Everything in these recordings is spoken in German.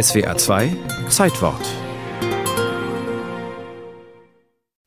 SWA 2 Zeitwort.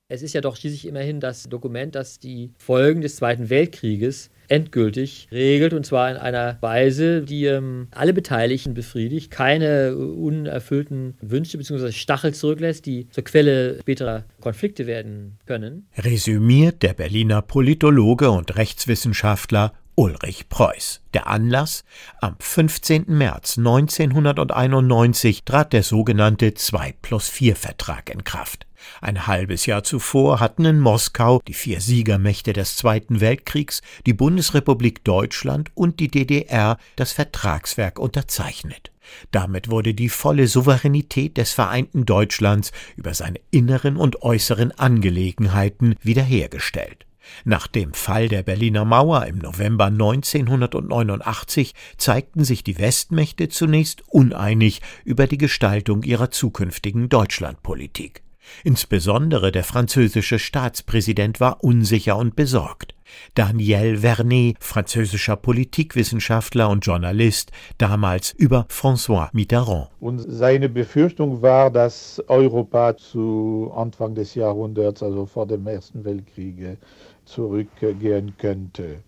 Es ist ja doch schließlich immerhin das Dokument, das die Folgen des Zweiten Weltkrieges endgültig regelt und zwar in einer Weise, die ähm, alle Beteiligten befriedigt, keine unerfüllten Wünsche bzw. Stachel zurücklässt, die zur Quelle späterer Konflikte werden können. Resümiert der Berliner Politologe und Rechtswissenschaftler Ulrich Preuß. Der Anlass? Am 15. März 1991 trat der sogenannte 2 plus 4 Vertrag in Kraft. Ein halbes Jahr zuvor hatten in Moskau die vier Siegermächte des Zweiten Weltkriegs, die Bundesrepublik Deutschland und die DDR das Vertragswerk unterzeichnet. Damit wurde die volle Souveränität des vereinten Deutschlands über seine inneren und äußeren Angelegenheiten wiederhergestellt. Nach dem Fall der Berliner Mauer im November 1989 zeigten sich die Westmächte zunächst uneinig über die Gestaltung ihrer zukünftigen Deutschlandpolitik. Insbesondere der französische Staatspräsident war unsicher und besorgt. Daniel Vernet, französischer Politikwissenschaftler und Journalist, damals über François Mitterrand. Und seine Befürchtung war, dass Europa zu Anfang des Jahrhunderts, also vor dem Ersten Weltkrieg, zurückgehen könnte.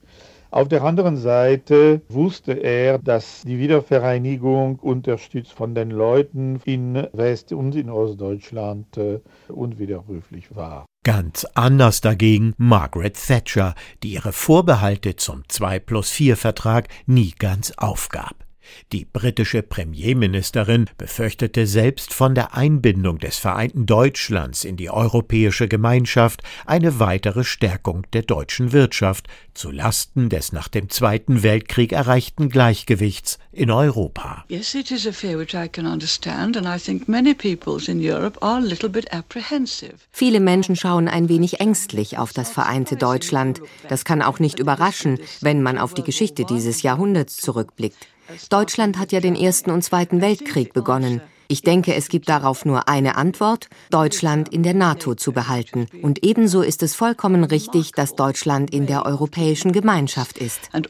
Auf der anderen Seite wusste er, dass die Wiedervereinigung unterstützt von den Leuten in West- und in Ostdeutschland äh, unwiderruflich war. Ganz anders dagegen Margaret Thatcher, die ihre Vorbehalte zum 2 plus 4 Vertrag nie ganz aufgab. Die britische Premierministerin befürchtete selbst von der Einbindung des vereinten Deutschlands in die europäische Gemeinschaft eine weitere Stärkung der deutschen Wirtschaft zu Lasten des nach dem Zweiten Weltkrieg erreichten Gleichgewichts in Europa. Yes, it is a fear which I can understand and I think many peoples in Europe are a little bit apprehensive. Viele Menschen schauen ein wenig ängstlich auf das vereinte Deutschland. Das kann auch nicht überraschen, wenn man auf die Geschichte dieses Jahrhunderts zurückblickt. Deutschland hat ja den Ersten und Zweiten Weltkrieg begonnen. Ich denke, es gibt darauf nur eine Antwort, Deutschland in der NATO zu behalten. Und ebenso ist es vollkommen richtig, dass Deutschland in der Europäischen Gemeinschaft ist. Also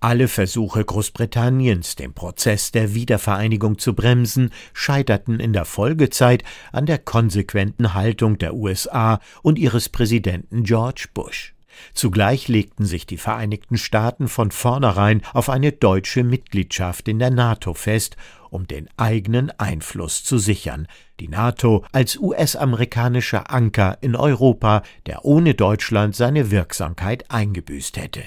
Alle Versuche Großbritanniens, den Prozess der Wiedervereinigung zu bremsen, scheiterten in der Folgezeit an der konsequenten Haltung der USA und ihres Präsidenten George Bush. Zugleich legten sich die Vereinigten Staaten von vornherein auf eine deutsche Mitgliedschaft in der NATO fest, um den eigenen Einfluss zu sichern, die NATO als US-amerikanischer Anker in Europa, der ohne Deutschland seine Wirksamkeit eingebüßt hätte.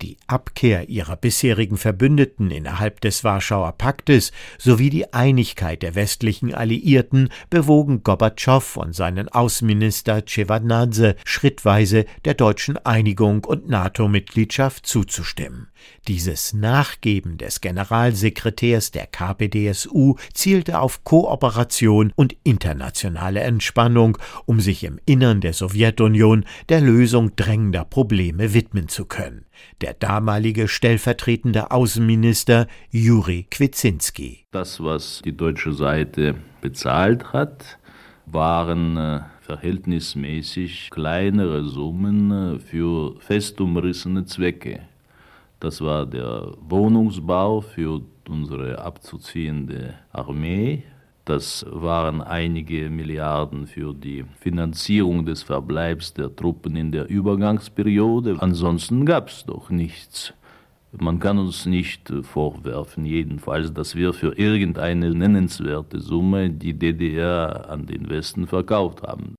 Die Abkehr ihrer bisherigen Verbündeten innerhalb des Warschauer Paktes sowie die Einigkeit der westlichen Alliierten bewogen Gorbatschow und seinen Außenminister Shevardnadze schrittweise der deutschen Einigung und NATO-Mitgliedschaft zuzustimmen. Dieses Nachgeben des Generalsekretärs der KPDSU zielte auf Kooperation und internationale Entspannung, um sich im Innern der Sowjetunion der Lösung drängender Probleme widmen zu können der damalige stellvertretende Außenminister Juri Kwitzinski. Das, was die deutsche Seite bezahlt hat, waren äh, verhältnismäßig kleinere Summen äh, für fest umrissene Zwecke. Das war der Wohnungsbau für unsere abzuziehende Armee, das waren einige Milliarden für die Finanzierung des Verbleibs der Truppen in der Übergangsperiode. Ansonsten gab es doch nichts. Man kann uns nicht vorwerfen, jedenfalls, dass wir für irgendeine nennenswerte Summe die DDR an den Westen verkauft haben.